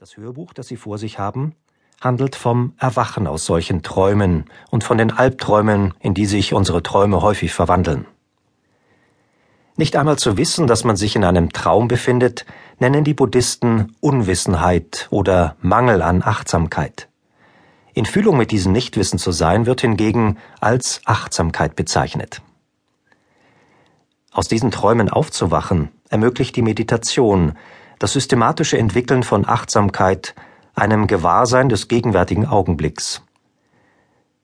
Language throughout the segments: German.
Das Hörbuch, das Sie vor sich haben, handelt vom Erwachen aus solchen Träumen und von den Albträumen, in die sich unsere Träume häufig verwandeln. Nicht einmal zu wissen, dass man sich in einem Traum befindet, nennen die Buddhisten Unwissenheit oder Mangel an Achtsamkeit. In Fühlung mit diesem Nichtwissen zu sein, wird hingegen als Achtsamkeit bezeichnet. Aus diesen Träumen aufzuwachen, ermöglicht die Meditation, das systematische Entwickeln von Achtsamkeit, einem Gewahrsein des gegenwärtigen Augenblicks.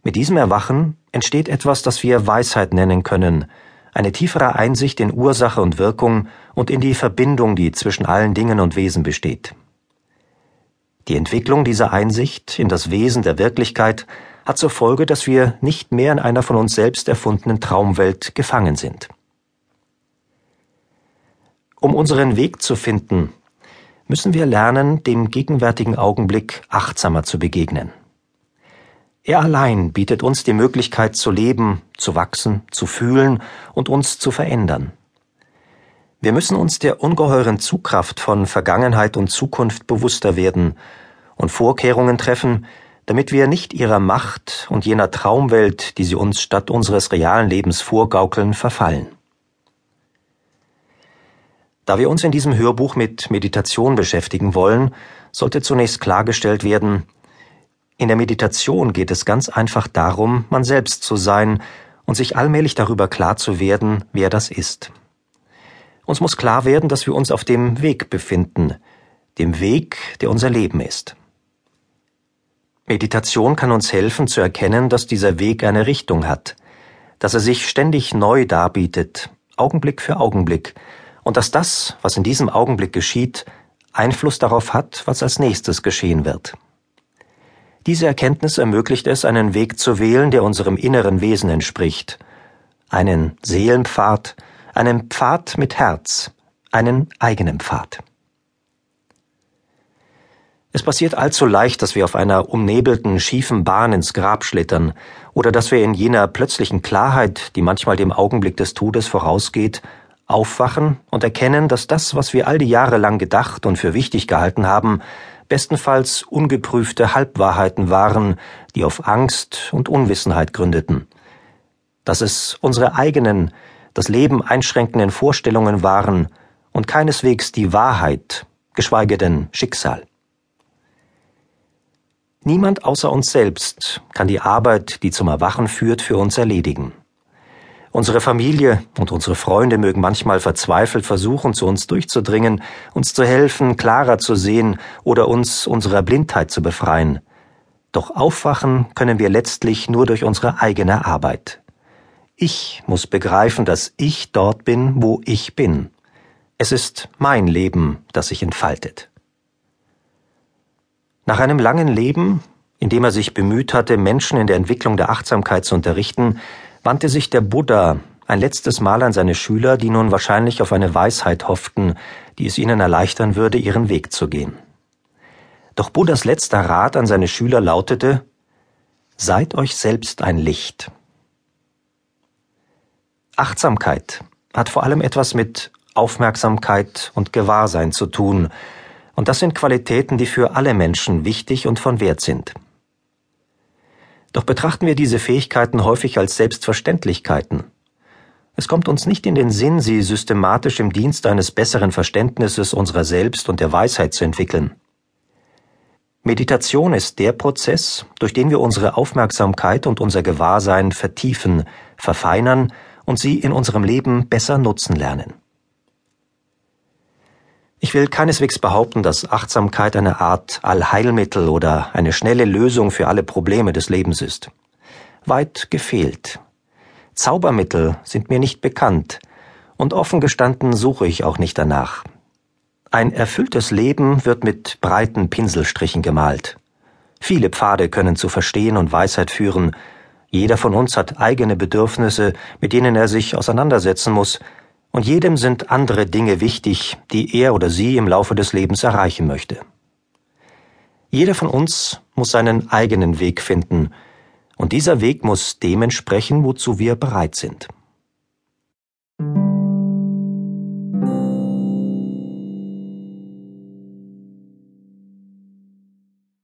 Mit diesem Erwachen entsteht etwas, das wir Weisheit nennen können, eine tiefere Einsicht in Ursache und Wirkung und in die Verbindung, die zwischen allen Dingen und Wesen besteht. Die Entwicklung dieser Einsicht in das Wesen der Wirklichkeit hat zur Folge, dass wir nicht mehr in einer von uns selbst erfundenen Traumwelt gefangen sind. Um unseren Weg zu finden, müssen wir lernen, dem gegenwärtigen Augenblick achtsamer zu begegnen. Er allein bietet uns die Möglichkeit zu leben, zu wachsen, zu fühlen und uns zu verändern. Wir müssen uns der ungeheuren Zugkraft von Vergangenheit und Zukunft bewusster werden und Vorkehrungen treffen, damit wir nicht ihrer Macht und jener Traumwelt, die sie uns statt unseres realen Lebens vorgaukeln, verfallen. Da wir uns in diesem Hörbuch mit Meditation beschäftigen wollen, sollte zunächst klargestellt werden, in der Meditation geht es ganz einfach darum, man selbst zu sein und sich allmählich darüber klar zu werden, wer das ist. Uns muss klar werden, dass wir uns auf dem Weg befinden, dem Weg, der unser Leben ist. Meditation kann uns helfen zu erkennen, dass dieser Weg eine Richtung hat, dass er sich ständig neu darbietet, Augenblick für Augenblick, und dass das, was in diesem Augenblick geschieht, Einfluss darauf hat, was als nächstes geschehen wird. Diese Erkenntnis ermöglicht es, einen Weg zu wählen, der unserem inneren Wesen entspricht, einen Seelenpfad, einen Pfad mit Herz, einen eigenen Pfad. Es passiert allzu leicht, dass wir auf einer umnebelten, schiefen Bahn ins Grab schlittern oder dass wir in jener plötzlichen Klarheit, die manchmal dem Augenblick des Todes vorausgeht, aufwachen und erkennen, dass das, was wir all die Jahre lang gedacht und für wichtig gehalten haben, bestenfalls ungeprüfte Halbwahrheiten waren, die auf Angst und Unwissenheit gründeten. Dass es unsere eigenen, das Leben einschränkenden Vorstellungen waren und keineswegs die Wahrheit, geschweige denn Schicksal. Niemand außer uns selbst kann die Arbeit, die zum Erwachen führt, für uns erledigen. Unsere Familie und unsere Freunde mögen manchmal verzweifelt versuchen, zu uns durchzudringen, uns zu helfen, klarer zu sehen oder uns unserer Blindheit zu befreien. Doch aufwachen können wir letztlich nur durch unsere eigene Arbeit. Ich muss begreifen, dass ich dort bin, wo ich bin. Es ist mein Leben, das sich entfaltet. Nach einem langen Leben, in dem er sich bemüht hatte, Menschen in der Entwicklung der Achtsamkeit zu unterrichten, wandte sich der Buddha ein letztes Mal an seine Schüler, die nun wahrscheinlich auf eine Weisheit hofften, die es ihnen erleichtern würde, ihren Weg zu gehen. Doch Buddhas letzter Rat an seine Schüler lautete Seid euch selbst ein Licht. Achtsamkeit hat vor allem etwas mit Aufmerksamkeit und Gewahrsein zu tun, und das sind Qualitäten, die für alle Menschen wichtig und von Wert sind. Doch betrachten wir diese Fähigkeiten häufig als Selbstverständlichkeiten. Es kommt uns nicht in den Sinn, sie systematisch im Dienst eines besseren Verständnisses unserer selbst und der Weisheit zu entwickeln. Meditation ist der Prozess, durch den wir unsere Aufmerksamkeit und unser Gewahrsein vertiefen, verfeinern und sie in unserem Leben besser nutzen lernen. Ich will keineswegs behaupten, dass Achtsamkeit eine Art Allheilmittel oder eine schnelle Lösung für alle Probleme des Lebens ist. Weit gefehlt. Zaubermittel sind mir nicht bekannt, und offen gestanden suche ich auch nicht danach. Ein erfülltes Leben wird mit breiten Pinselstrichen gemalt. Viele Pfade können zu Verstehen und Weisheit führen, jeder von uns hat eigene Bedürfnisse, mit denen er sich auseinandersetzen muss, und jedem sind andere Dinge wichtig, die er oder sie im Laufe des Lebens erreichen möchte. Jeder von uns muss seinen eigenen Weg finden, und dieser Weg muss dem entsprechen, wozu wir bereit sind.